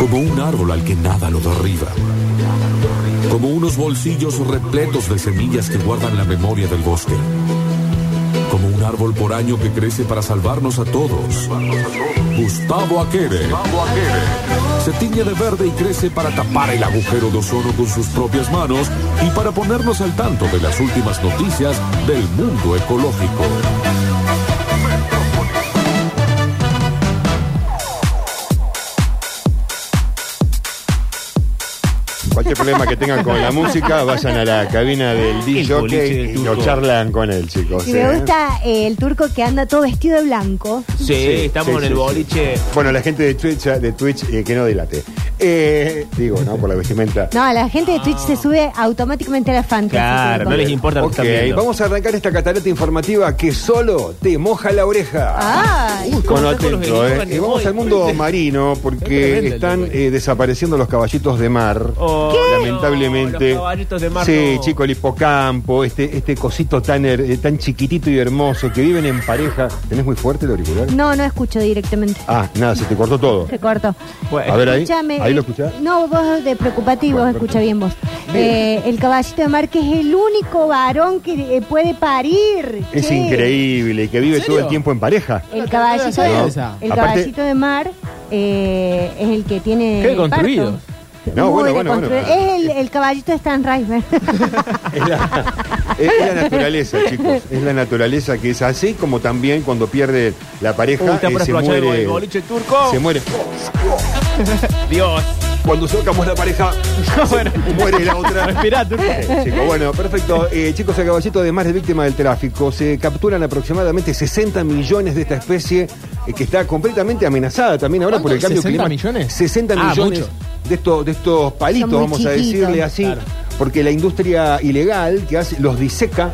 Como un árbol al que nada lo derriba. Como unos bolsillos repletos de semillas que guardan la memoria del bosque. Como un árbol por año que crece para salvarnos a todos. Gustavo Aquere. Se tiñe de verde y crece para tapar el agujero de ozono con sus propias manos y para ponernos al tanto de las últimas noticias del mundo ecológico. Cualquier problema que tengan con la música, vayan a la cabina del DJ y lo charlan con él, chicos. Y me ¿eh? gusta eh, el turco que anda todo vestido de blanco. Sí, estamos sí, en sí, el sí. boliche. Bueno, la gente de Twitch, de Twitch eh, que no dilate. Eh, digo, ¿no? Por la vestimenta. No, la gente de Twitch se sube automáticamente a la fantasy. Claro, no les importa lo que Ok, están viendo. vamos a arrancar esta catarata informativa que solo te moja la oreja. Ay, Uy, ¿cómo Bueno, está con atento, eh. Y vamos al mundo marino porque están eh, desapareciendo los caballitos de mar. Oh, Lamentablemente. los caballitos de mar sí, no. chico, el hipocampo, este, este cosito tan, eh, tan chiquitito y hermoso que viven en pareja. ¿Tenés muy fuerte el auricular? no, no escucho directamente. Ah, nada, se te cortó todo. Se cortó. Bueno, A ver ahí. Escúchame, ¿Ahí lo escuchás? No, vos de preocupativo, Bueno, escucha bien vos. Eh, el caballito de mar que es el único varón que eh, puede parir. Es che. increíble, que vive ¿En todo el tiempo en pareja. El caballito, No. de, el Aparte- caballito de mar eh, es el que tiene. Qué el construido. parto. No, Muy bueno, bueno, bueno. Es el, el caballito de Stan River. Es la, es- es la naturaleza, chicos. Es la naturaleza que es así, como también cuando pierde la pareja Uy, está eh, se el muere. boliche turco. Se muere. Dios. Cuando socamos la pareja, muere la otra. Respirá, turco. Sí, chicos, bueno, perfecto. Eh, chicos, el caballito de mar es víctima del tráfico. Se capturan aproximadamente 60 millones de esta especie eh, que está completamente amenazada también ahora por el cambio ¿60 climático. millones? 60 Ah, millones mucho. de estos, de estos palitos, Son muy vamos a chiquitos. decirle así, Claro. porque la industria ilegal que hace, los diseca.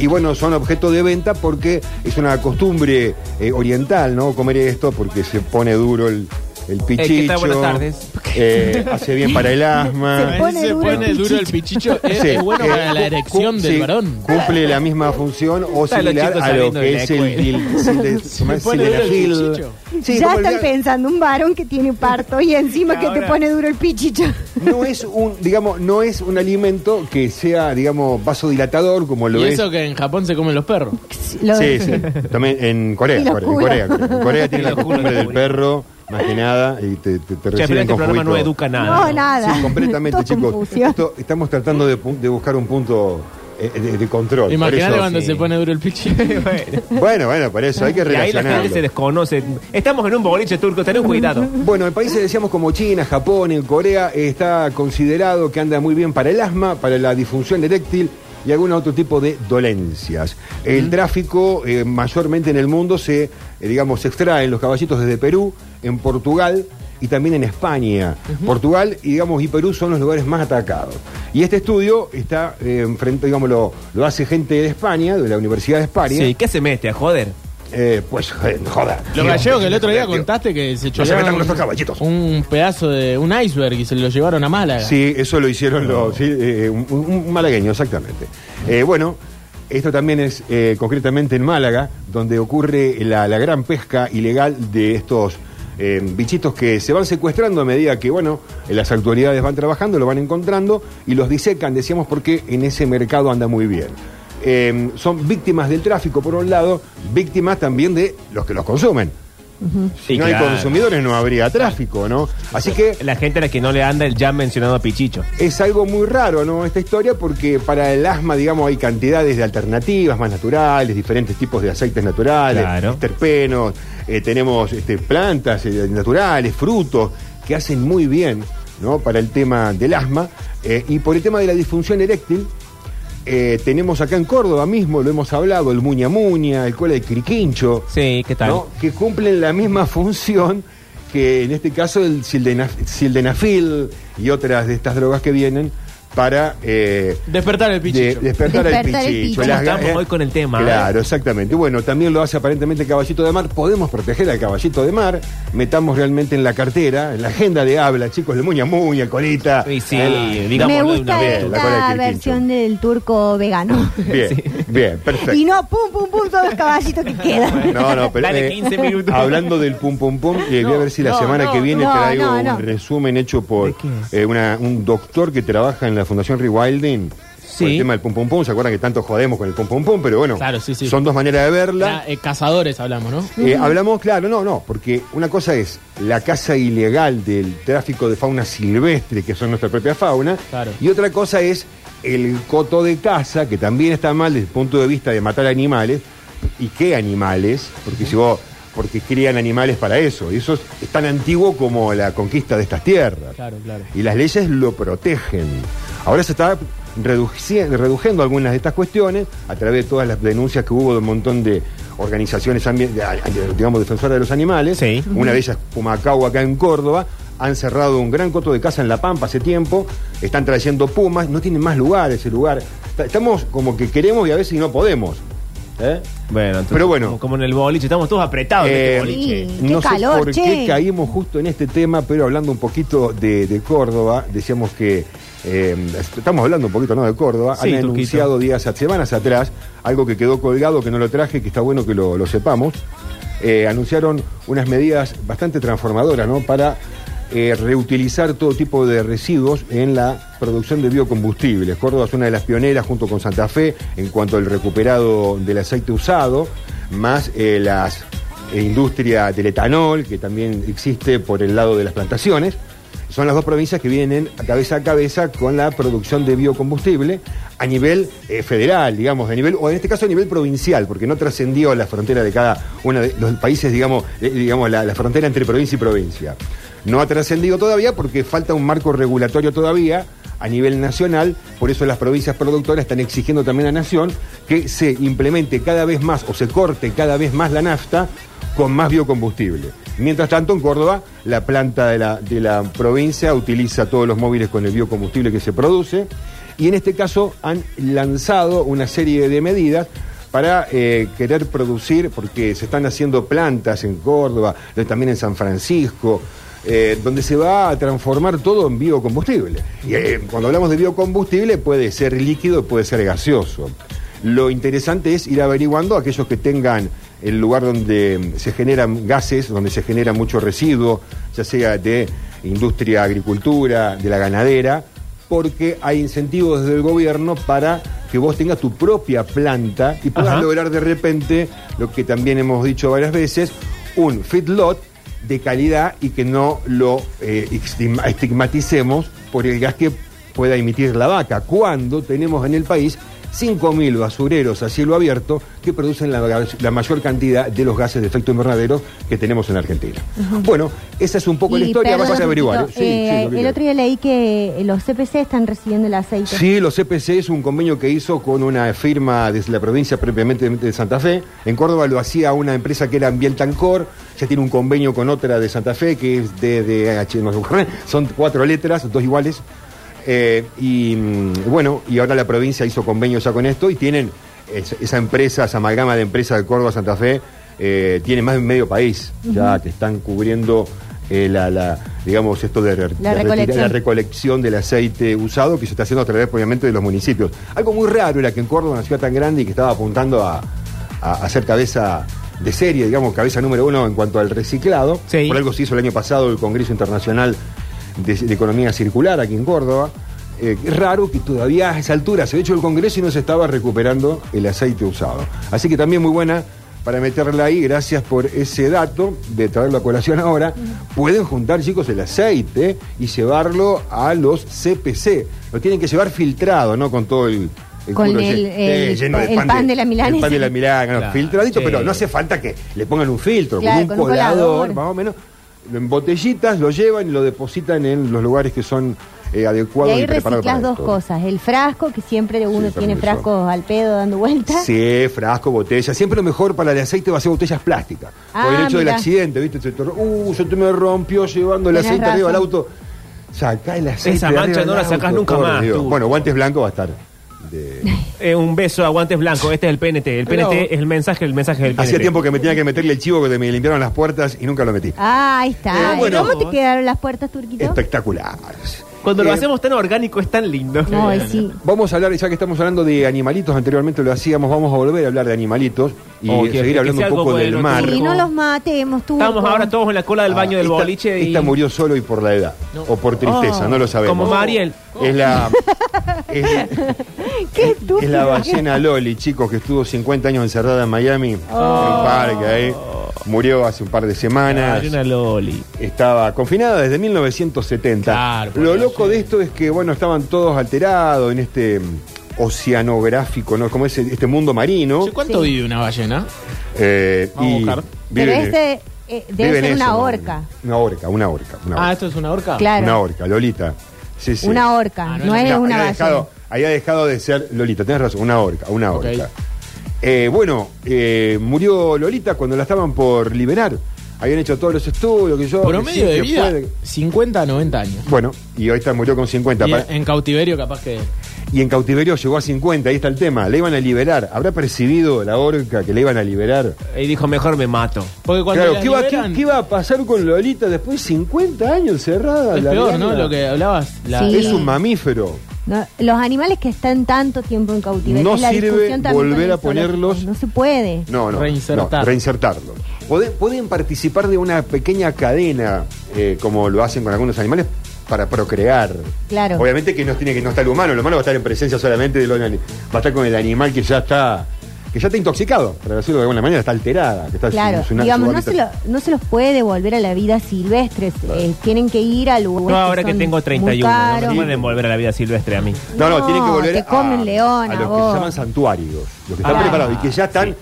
Y bueno, son objeto de venta porque es una costumbre eh, oriental, ¿no? Comer esto porque se pone duro el, el ¿qué pichicho. tal? Buenas tardes. eh, hace bien para el asma. Se pone se duro el pone duro el pichicho. Es, Sí. es bueno Eh, para la erección del sí, varón. Cumple la misma función o Están similar a lo que es el, el, Se el pichicho. Sí, ya el están pensando un varón que tiene parto y encima que te Ahora- pone duro el pichicho. no es un, digamos, no es un alimento que sea, digamos, vasodilatador como lo Y es. eso que en Japón se comen los perros. Lo- Sí, sí. También en Corea, Corea, en. Corea, en Corea tiene la costumbre de del perro, más que nada, y te, te, te reciben este con programa no educa nada. No, nada. Sí, completamente, chicos. Esto- estamos tratando de, buscar un punto eh, de, de control. Imagínate cuando sí. se pone duro el pichicho. Bueno. Bueno, bueno, por eso hay que Y ahí la gente relacionarlo. se desconoce. Estamos en un boliche turco, tened cuidado. Bueno, en países decíamos como China, Japón, en Corea, eh, está considerado que anda muy bien para el asma, para la disfunción eréctil y algún otro tipo de dolencias. El tráfico eh, mayormente en el mundo se, eh, digamos, se extraen los caballitos desde Perú, en Portugal y también en España. Portugal y digamos y Perú son los lugares más atacados. Y este estudio está eh, enfrente, digamos, lo, lo hace gente de España, de la Universidad de España. Sí, ¿qué se mete a joder? Eh, pues, joder, joda. Los gallegos que el otro día tío. contaste que se No nuestros caballitos. un pedazo de un iceberg y se lo llevaron a Málaga. Sí, eso lo hicieron los, sí, eh, un, un- un malagueño, exactamente. Eh, bueno, esto también es eh, concretamente en Málaga, donde ocurre la, la gran pesca ilegal de estos eh, bichitos que se van secuestrando a medida que, bueno, eh, las autoridades van trabajando, lo van encontrando y los disecan, decíamos, porque en ese mercado anda muy bien. Eh, son víctimas del tráfico, por un lado, víctimas también de los que los consumen. Si Sí, no claro. hay consumidores, no habría tráfico, ¿no? Así que La gente a la que no le anda el ya mencionado pichicho. es algo muy raro, ¿no? Esta historia, porque para el asma, digamos, hay cantidades de alternativas más naturales, diferentes tipos de aceites naturales, Claro. terpenos, eh, tenemos este, plantas eh, naturales, frutos, que hacen muy bien, ¿no? Para el tema del asma. eh, y por el tema de la disfunción eréctil, eh, tenemos acá en Córdoba mismo, lo hemos hablado, el muña muña, el cola de criquincho. Sí, ¿qué tal? ¿no? que cumplen la misma función que en este caso el sildenaf- sildenafil y otras de estas drogas que vienen para eh, Despertar el de- pichicho. despertar, el Despertar el pichicho. pichicho. Las ¿Cómo estamos hoy con el tema, Claro, exactamente. Bueno, también lo hace aparentemente el caballito de mar. Podemos proteger al caballito de mar. Metamos realmente en la cartera, en la agenda de habla, chicos, el muña muña, colita. Sí, sí, Me de gusta una vez. vez, la de versión del turco vegano. Bien, bien, perfecto. y no pum, pum, pum, todos los caballitos que quedan. No, no, pero Dale eh, 15 minutos. hablando del pum pum pum, eh, voy a ver si la no, semana no, que viene no, traigo no, no. un resumen hecho por ¿De eh, una- un doctor que trabaja en la Fundación Rewilding. Sí. Por el tema del pum pum pum, ¿se acuerdan que tanto jodemos con el pum pum pum? Pero bueno, Claro, sí, sí. son dos maneras de verla. Ya, eh, cazadores hablamos, ¿no? Eh, hablamos, claro, no, no, porque una cosa es la caza ilegal del tráfico de fauna silvestre, que son nuestra propia fauna, Claro. y otra cosa es el coto de caza, que también está mal desde el punto de vista de matar animales, y qué animales, porque si vos, porque crían animales para eso, y eso es, es tan antiguo como la conquista de estas tierras. Claro, claro. Y las leyes lo protegen. Ahora se está reduci- reduciendo algunas de estas cuestiones a través de todas las denuncias que hubo de un montón de organizaciones, digamos, defensoras de los animales. Sí. Una de ellas, Pumacao, acá en Córdoba. Han cerrado un gran coto de caza en La Pampa hace tiempo. Están trayendo pumas. No tienen más lugar ese lugar. Ta- Estamos como que queremos y a veces no podemos. ¿Eh? Bueno, entonces, Pero bueno. Como, como en el boliche, estamos todos apretados en Eh, este boliche. Sí. Qué no sé calor, por che. qué caímos justo en este tema, pero hablando un poquito de, de Córdoba, decíamos que eh, estamos hablando un poquito ¿no? de Córdoba, Sí, han anunciado días, semanas atrás, algo que quedó colgado, que no lo traje, que está bueno que lo, lo sepamos. Eh, anunciaron unas medidas bastante transformadoras ¿no? para eh, reutilizar todo tipo de residuos en la producción de biocombustibles. Córdoba es una de las pioneras junto con Santa Fe en cuanto al recuperado del aceite usado, más las eh, industria del etanol, que también existe por el lado de las plantaciones. Son las dos provincias que vienen cabeza a cabeza con la producción de biocombustible a nivel eh, federal, digamos, a nivel, o en este caso a nivel provincial, porque no trascendió la frontera de cada uno de los países, digamos, eh, digamos la, la frontera entre provincia y provincia. No ha trascendido todavía porque falta un marco regulatorio todavía a nivel nacional, por eso las provincias productoras están exigiendo también a Nación que se implemente cada vez más o se corte cada vez más la nafta con más biocombustible. Mientras tanto, en Córdoba, la planta de la, de la provincia utiliza todos los móviles con el biocombustible que se produce y en este caso han lanzado una serie de medidas para eh, querer producir, porque se están haciendo plantas en Córdoba, también en San Francisco, eh, donde se va a transformar todo en biocombustible. Y eh, cuando hablamos de biocombustible puede ser líquido, puede ser gaseoso. Lo interesante es ir averiguando aquellos que tengan el lugar donde se generan gases, donde se genera mucho residuo, ya sea de industria, agricultura, de la ganadera, porque hay incentivos desde el gobierno para que vos tengas tu propia planta y puedas Ajá. lograr de repente lo que también hemos dicho varias veces, un feedlot de calidad y que no lo eh, estigma- estigmaticemos por el gas que pueda emitir la vaca, cuando tenemos en el país 5.000 basureros a cielo abierto que producen la, la mayor cantidad de los gases de efecto invernadero que tenemos en Argentina. Bueno, esa es un poco la historia, vas a averiguar. ¿eh? Sí, eh, sí, el otro día leí que los CPC están recibiendo el aceite. Sí, los CPC es un convenio que hizo con una firma desde la provincia propiamente de Santa Fe. En Córdoba lo hacía una empresa que era Ambientancor, ya tiene un convenio con otra de Santa Fe que es de, de H- no son cuatro letras, dos iguales. Eh, y mm, bueno, y ahora la provincia hizo convenio ya con esto y tienen es- esa empresa, esa amalgama de empresas de Córdoba, Santa Fe, eh, tiene más de medio país ya que están cubriendo eh, la, la, digamos, esto de, La recolección. retirar- la recolección del aceite usado que se está haciendo a través, obviamente, de los municipios. Algo muy raro era que en Córdoba, una ciudad tan grande y que estaba apuntando a, a, a ser cabeza de serie, digamos, cabeza número uno en cuanto al reciclado. Sí. Por algo se hizo el año pasado el Congreso Internacional de, de Economía Circular aquí en Córdoba. Eh, es raro que todavía a esa altura se ha hecho el Congreso y no se estaba recuperando el aceite usado. Así que también muy buena para meterla ahí, gracias por ese dato de traerlo a colación ahora. Pueden juntar, chicos, el aceite y llevarlo a los CPC. Lo tienen que llevar filtrado, ¿no? Con todo el. el Con culo el- eh, el pan de la milanesa. El pan de la milanesa, Claro, filtradito, sí. pero no hace falta que le pongan un filtro, Claro, con un con un colador, colador. más o menos. En botellitas lo llevan y lo depositan en los lugares que son eh, Y adecuados y, ahí preparados reciclas para dos esto. cosas. El frasco, que siempre uno Sí, tiene frascos al pedo dando vueltas. Sí, frasco, botella. Siempre lo mejor para el aceite va a ser botellas plásticas. Ah, Por el hecho del accidente, ¿viste? Se te uh, se te me rompió llevando el Tenés aceite arriba del razón. auto. Sacá el aceite. Esa mancha no la sacás nunca más. Bueno, guantes blancos va a estar. De- Eh, un beso a guantes blancos. Este es el PNT. El Pero- PNT es el mensaje, el mensaje del PNT. Hacía tiempo que me tenía que meterle el chivo que me limpiaron las puertas y nunca lo metí. Ah, ahí está. Eh, bueno. ¿Cómo te quedaron las puertas, Turquito? Espectaculares. Cuando lo Eh, hacemos tan orgánico es tan lindo. No, y sí. Vamos a hablar, ya que estamos hablando de animalitos, anteriormente lo hacíamos, vamos a volver a hablar de animalitos y Oh, que- seguir que hablando sea un poco del el mar. Y no los matemos, tú. Estamos ahora todos en la cola del baño Ah, del esta- boliche y... Esta murió solo y por la edad. O por tristeza, Oh, no lo sabemos. como Mariel. Es la. Es, Qué estúpido. es la ballena Loli, chicos, que estuvo 50 años encerrada en Miami, en un parque ahí. Murió hace un par de semanas. Hay una loli. Estaba confinada desde 1970. Claro, por Lo Dios, loco sí. de esto es que, bueno, estaban todos alterados en este mm, oceanográfico, ¿no? Como ese, este mundo marino. ¿Cuánto Sí. vive una ballena? Eh, Vamos a y buscar. Pero este eh, debe ser eso, una ¿no? orca. Una orca, una orca. Una Ah, orca, ¿esto es una orca? Claro. Una orca, Lolita. Sí, sí. Una orca, Ah, no no, es es No, una ballena. dejado, había dejado de ser Lolita, tenés razón, una orca, una Ok. orca. Eh, bueno, eh, murió Lolita cuando la estaban por liberar. Habían hecho todos los estudios que yo. que Promedio sí, de que vida, puede. 50 a 90 años. Bueno, y ahorita murió con 50. Y Pa- en cautiverio capaz que... Y en cautiverio llegó a 50, ahí está el tema. Le iban a liberar. ¿Habrá percibido la orca que le iban a liberar? Y dijo, mejor me mato. Porque cuando claro, ¿qué iba, liberan, qué- qué iba a pasar con Lolita después de 50 años encerrada? Es La peor? ¿no? Lo que hablabas. La... Sí. Es un mamífero. No, los animales que están tanto tiempo en cautiverio. No sirve volver a ponerlos- No se puede. No, no. Reinsertar. no, reinsertarlo. Pueden, pueden participar de una pequeña cadena, eh, como lo hacen con algunos animales, para procrear. Claro. Obviamente que no tiene que no está el humano, el humano va a estar en presencia solamente de los ani- va a estar con el animal que ya está que ya está intoxicado, para decirlo de alguna manera, está alterada, que está Claro, en su- su digamos, no se, lo- no se los puede devolver a la vida silvestre. eh, tienen que ir a lugares. No, ahora que tengo muy 31, no me pueden volver a la vida silvestre a mí. No, no, No, tienen que volver te comen a, león, a a los que se llaman santuarios, los que están Ah, preparados y que ya están,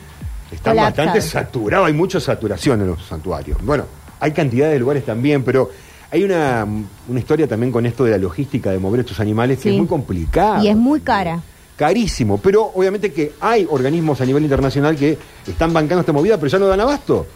están bastante saturados, hay mucha saturación en los santuarios. Bueno, hay cantidad de lugares también, pero hay una, una historia también con esto de la logística de mover estos animales que es muy complicada. Y es muy cara. Carísimo, pero obviamente que hay organismos a nivel internacional que están bancando esta movida, pero ya no dan abasto.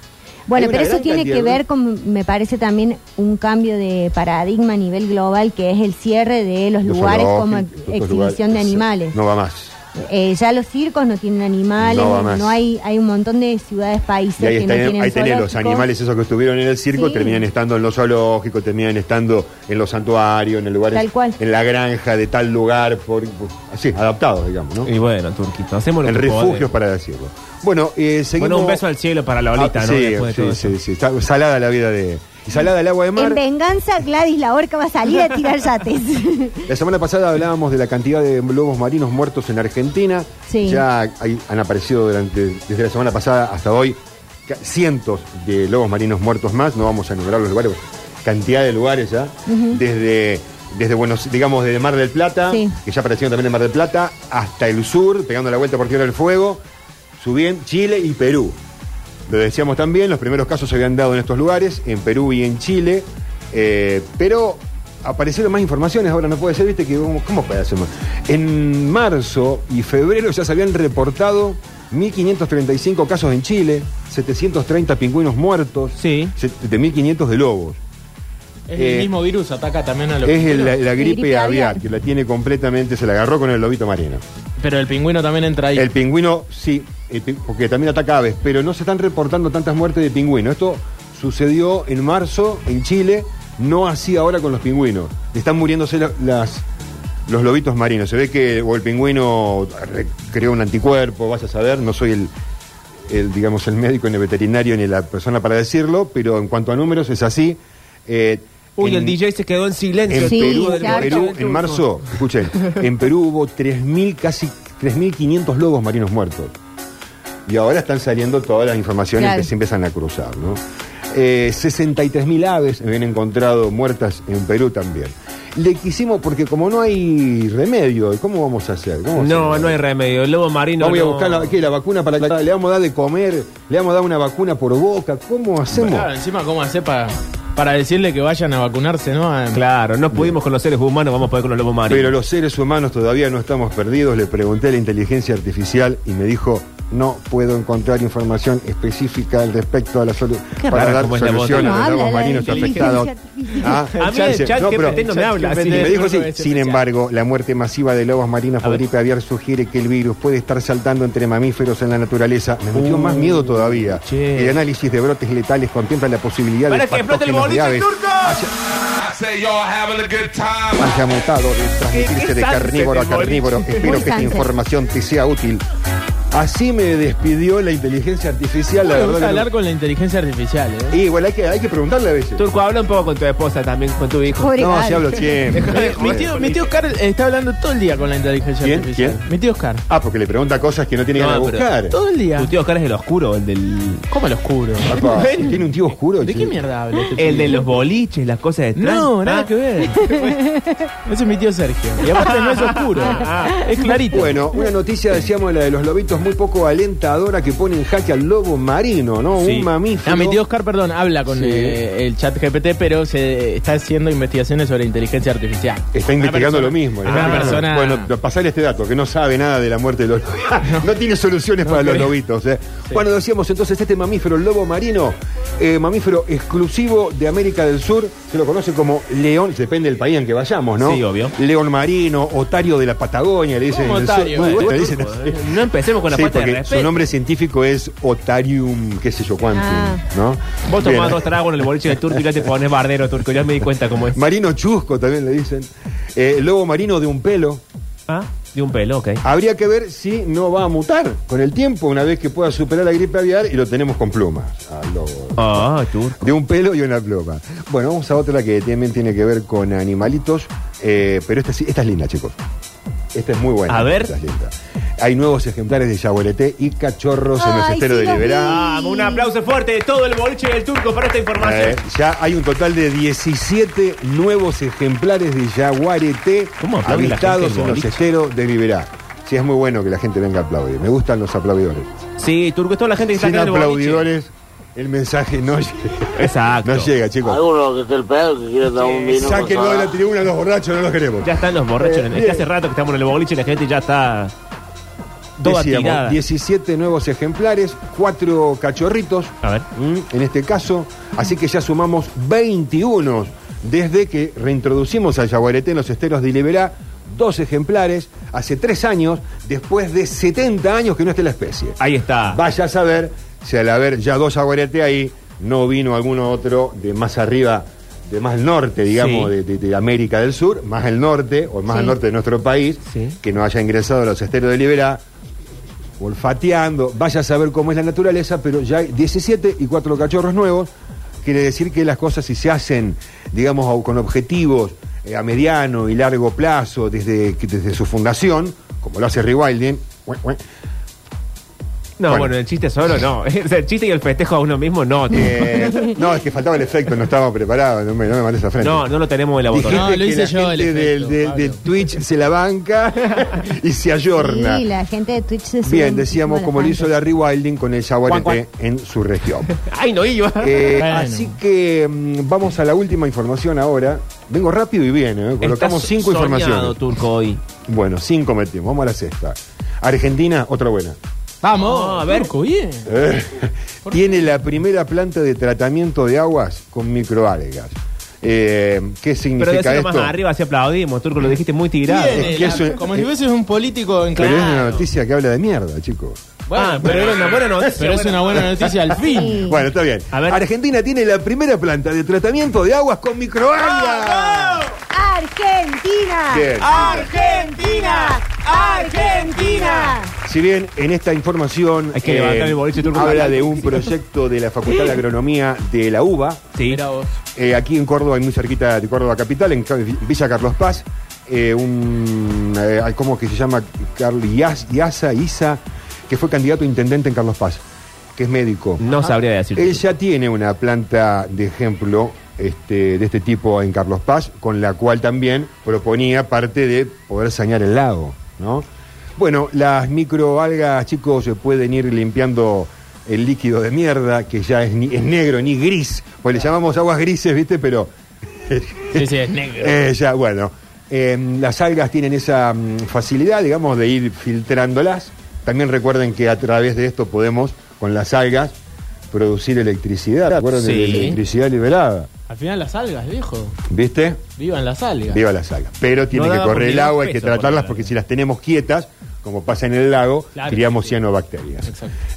Bueno, pero eso tiene que ver con, me parece también, un cambio de paradigma a nivel global, que es el cierre de los Los lugares como exhibición de animales. No va más. Eh, ya los circos no tienen animales, No hay, hay un montón de ciudades, países Y ahí, que está- no tienen ahí tenés los animales esos que estuvieron en el circo, Sí. terminan estando en los zoológicos, terminan estando en los santuarios, en el lugar, Tal cual. en la granja de tal lugar, por, por- así, adaptados, digamos, ¿no? Y bueno, Turquito, hacemos lo En que refugios, para decirlo. Bueno, eh, seguimos... Bueno, un beso al cielo para la olita, Ah, ¿no? Sí, Después de sí, todo sí, eso. sí, Está salada la vida de... Salada el agua de mar. En venganza, Gladys la orca va a salir a tirar yates. La semana pasada hablábamos de la cantidad de lobos marinos muertos en Argentina. Sí. Ya hay- han aparecido durante, desde la semana pasada hasta hoy ca- cientos de lobos marinos muertos más. No vamos a enumerar los lugares, cantidad de lugares ya. Desde desde Buenos, digamos, desde Mar del Plata, Sí. que ya aparecieron también en Mar del Plata, hasta el sur, pegando la vuelta por Tierra del Fuego, subiendo Chile y Perú. Lo decíamos también, los primeros casos se habían dado en estos lugares, en Perú y en Chile, eh, pero aparecieron más informaciones, ahora no puede ser, viste, que ¿cómo, puede ser más? En marzo y febrero ya se habían reportado 1.535 casos en Chile, 730 pingüinos muertos, Sí. 7.500 de lobos. Es Eh, el mismo virus, ataca también a los Es el- la, la gripe, gripe aviar, aviar. que la tiene completamente, se la agarró con el lobito marino. Pero el pingüino también entra ahí. El pingüino, sí, el porque también ataca aves, pero no se están reportando tantas muertes de pingüino. Esto sucedió en marzo en Chile, no así ahora con los pingüinos. Están muriéndose la- las, los lobitos marinos. Se ve que o el pingüino re- creó un anticuerpo, vas a saber, no soy el, el, digamos, el médico ni el veterinario ni la persona para decirlo, pero en cuanto a números es así. Eh, Uy, en- el DJ se quedó en silencio. en Sí, Perú, en claro. Perú, en marzo, escuchen, en Perú hubo 3.000, casi 3.500 lobos marinos muertos. Y ahora están saliendo todas las informaciones Claro. que se empiezan a cruzar, ¿no? Eh, 63.000 aves habían encontrado muertas en Perú también. Le quisimos, porque como no hay remedio, ¿cómo vamos a hacer? ¿Cómo No, hacemos? no hay remedio. El lobo marino. Vamos a no- buscar la, ¿qué, la vacuna para la, le vamos a dar de comer, le vamos a dar una vacuna por boca, ¿cómo hacemos? Claro, encima, ¿cómo hacer para Para decirle que vayan a vacunarse, ¿no? A- Claro, no pudimos con los seres humanos, vamos a poder con los lobos marinos. Pero los seres humanos todavía no estamos perdidos. Le pregunté a la inteligencia artificial y me dijo, no puedo encontrar información específica al respecto a la solución Qué para dar solución a los habla lobos la marinos afectados. Ah, A mí el chat no, pero- no me habla así. Sí, me dijo sí. Turco, ese Sin especial. embargo, la muerte masiva de lobos marinos por gripe aviar sugiere que el virus puede estar saltando entre mamíferos en la naturaleza. Me metió más miedo todavía. Uh, che. El análisis de brotes letales contempla la posibilidad Para de que explote el patógenos de turco. I say y'all having a good time. haya mutado de transmitirse ¿Qué de carnívoro a carnívoro. Espero que esta información te sea útil. Así me despidió la inteligencia artificial, la verdad. que no- hablar con la inteligencia artificial, ¿eh? Y bueno, hay que, hay que preguntarle a veces. Turco, habla un poco con tu esposa también, con tu hijo. Pobre No, Gaby. si hablo siempre. Eh, mi, tío, mi tío Oscar está hablando todo el día con la inteligencia ¿Quién? artificial. ¿Quién? Mi tío Oscar. Ah, porque le pregunta cosas que no tiene No, ganas de pero- buscar. Todo el día. Tu tío Oscar es el oscuro, el del. ¿Cómo el oscuro? Papá, ¿Tiene un tío oscuro? ¿De qué mierda habla este El de los boliches, las cosas de trans. No, nada Ah. que ver. Ese es mi tío Sergio. Y aparte no es oscuro. Es clarito. Bueno, una noticia, decíamos, la de los lobitos, muy poco alentadora que pone en jaque al lobo marino, ¿no? Sí. Un mamífero. Ah, mi tío Oscar, perdón, habla con Sí. eh, el chat GPT, pero se está haciendo investigaciones sobre inteligencia artificial. Está investigando lo mismo. persona- Una persona. Bueno, pasarle este dato, que no sabe nada de la muerte de los lobitos. no tiene soluciones para los lobitos. ¿eh? Bueno, decíamos entonces, este mamífero, el lobo marino, eh, mamífero exclusivo de América del Sur, se lo conoce como león, depende del país en que vayamos, ¿no? Sí, obvio. León marino, otario de la Patagonia, le dicen. No empecemos con la Sí, falta de porque respeto. su nombre científico es Otarium, qué sé yo cuánto, Ah. ¿no? Vos Bien. tomás dos tragos en el boliche del turco y ya te pones bardero, turco. Ya me di cuenta cómo es. Marino chusco también le dicen. Eh, lobo marino de un pelo. Ah, de un pelo, ok. Habría que ver si no va a mutar con el tiempo una vez que pueda superar la gripe aviar y lo tenemos con plumas. al lobo. Ah, turco. De un pelo y una pluma. Bueno, vamos a otra que también tiene que ver con animalitos, eh, pero esta, sí- esta es linda, chicos. Esta es muy buena. A ver. Esta es linda. Hay nuevos ejemplares de yaguareté y cachorros en los Ay, esteros sí de los Liberá. Vamos, un aplauso fuerte de todo el boliche del turco para esta información. Eh, ya hay un total de 17 nuevos ejemplares de jaguarete ¿Cómo aplaude la avistados en los esteros de Liberá. Sí, es muy bueno que la gente venga a aplaudir. Me gustan los aplaudidores. Sí, turco, es toda la gente que está Sin acá en el boliche. aplaudidores, el mensaje no llega. Exacto. No llega, chicos. Alguno que esté el pedo que quiera dar un vino. Sáquenlo con de la soda. tribuna los borrachos, no los queremos. Ya están los borrachos. Eh, que hace rato que estamos en el boliche y la gente ya está toda Decíamos, tirada. 17 nuevos ejemplares, 4 cachorritos, A ver. en este caso, así que ya sumamos 21 desde que reintroducimos al jaguarete en los esteros de Liberá, dos ejemplares, hace tres años, después de 70 años que no esté la especie. Ahí está. Vaya a saber si al haber ya dos jaguarete ahí, no vino alguno otro de más arriba, de más al norte, digamos, Sí. de, de- de América del Sur, más al norte, o más Sí. al norte de nuestro país, Sí. que no haya ingresado a los esteros de Liberá, olfateando, vaya a saber cómo es la naturaleza, pero ya hay 17 y cuatro cachorros nuevos, quiere decir que las cosas si se hacen, digamos, con objetivos eh, a mediano y largo plazo desde, desde su fundación, como lo hace Rewilding, No, Bueno. bueno, el chiste solo no. O sea, el chiste y el festejo a uno mismo no. eh, no, es que faltaba el efecto, no estábamos preparados, no me, no me mandes a frente. No, no lo tenemos en la Dijiste botona. No, lo que hice la yo, el gente del, efecto, del Twitch se la banca y se ayorna. Sí, la gente de Twitch se Bien, decíamos como lo hizo fanpage. la Rewilding con el Jaguarete en su región. Ay, no iba. Eh, Bueno. Así que mm, vamos a la última información ahora. Vengo rápido y bien, ¿eh? colocamos Estás cinco soñado, informaciones. turco, hoy. Bueno, cinco metimos. Vamos a la sexta. Argentina, otra buena. Vamos, No, a ver. Eh, Tiene la primera planta de tratamiento de aguas con microalgas. Eh, ¿Qué Pero significa decirlo esto? más arriba, si aplaudimos, turco, lo dijiste muy tirado. Es que eso- como si fueses un político en Pero es una Claro. noticia que habla de mierda, chicos. Bueno, ah, pero era una buena noticia. pero es una buena noticia al fin. Bueno, está bien. A ver. Argentina tiene la primera planta de tratamiento de aguas con microalgas. Argentina. Bien. Argentina. Argentina. Si bien en esta información Hay que levantar el boliche turco. habla de un proyecto de la Facultad de Agronomía de la UBA, Sí. Mira vos. eh, aquí en Córdoba, muy cerquita de Córdoba Capital, en Ca- Villa Carlos Paz, eh, un, eh, ¿cómo que se llama? Carlos Iasa, Isa, que fue candidato a intendente en Carlos Paz, que es médico. No sabría decir. Él ya tiene una planta de ejemplo este, de este tipo en Carlos Paz, con la cual también proponía parte de poder sanear el lago, ¿no? Bueno, las microalgas, chicos, se pueden ir limpiando el líquido de mierda, que ya es, ni- es negro, ni gris, pues le llamamos aguas grises, ¿viste? Pero Sí, sí, es negro. eh, ya, bueno, eh, las algas tienen esa mm, facilidad, digamos, de ir filtrándolas. También recuerden que a través de esto podemos, con las algas, producir electricidad. Recuerden de la electricidad liberada, Al final las algas, viejo. ¿viste? Vivan las algas. Viva las algas. Pero tiene No que correr el agua, hay que por tratarlas la- porque si las tenemos quietas, como pasa en el lago, Claro, criamos sí, cianobacterias.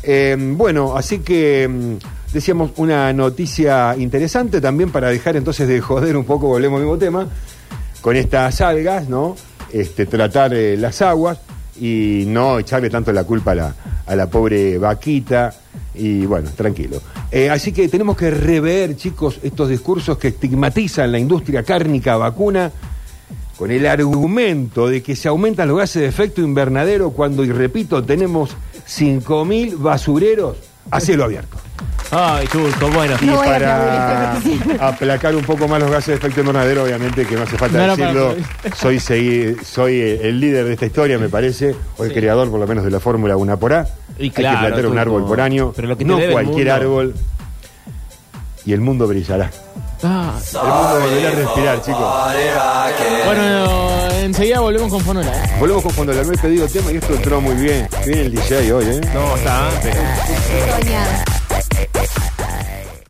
Eh, bueno, así que mm, decíamos una noticia interesante también para dejar entonces de joder un poco, volvemos al mismo tema, con estas algas, ¿no? Este, tratar eh, las aguas y no echarle tanto la culpa a la, a la pobre vaquita. Y bueno, tranquilo. Eh, así que tenemos que rever, chicos, estos discursos que estigmatizan la industria cárnica vacuna con el argumento de que se aumentan los gases de efecto invernadero cuando, y repito, tenemos 5.000 basureros a cielo abierto. Ay, Turco, bueno. Y No voy a para aplaudir aplacar un poco más los gases de efecto invernadero, obviamente que no hace falta No decirlo, soy, segui- soy el líder de esta historia, me parece, o el Sí. creador por lo menos de la fórmula una por A. Y Hay que plantar un Turco. árbol por año, Pero lo que te no debe el cualquier mundo. árbol, y el mundo brillará. Ah, El mundo volverá a respirar, chicos. bueno, enseguida volvemos con Fonola. ¿eh? Volvemos con cuando le he pedido tema y esto entró muy bien. Viene el DJ hoy, ¿eh? No, está.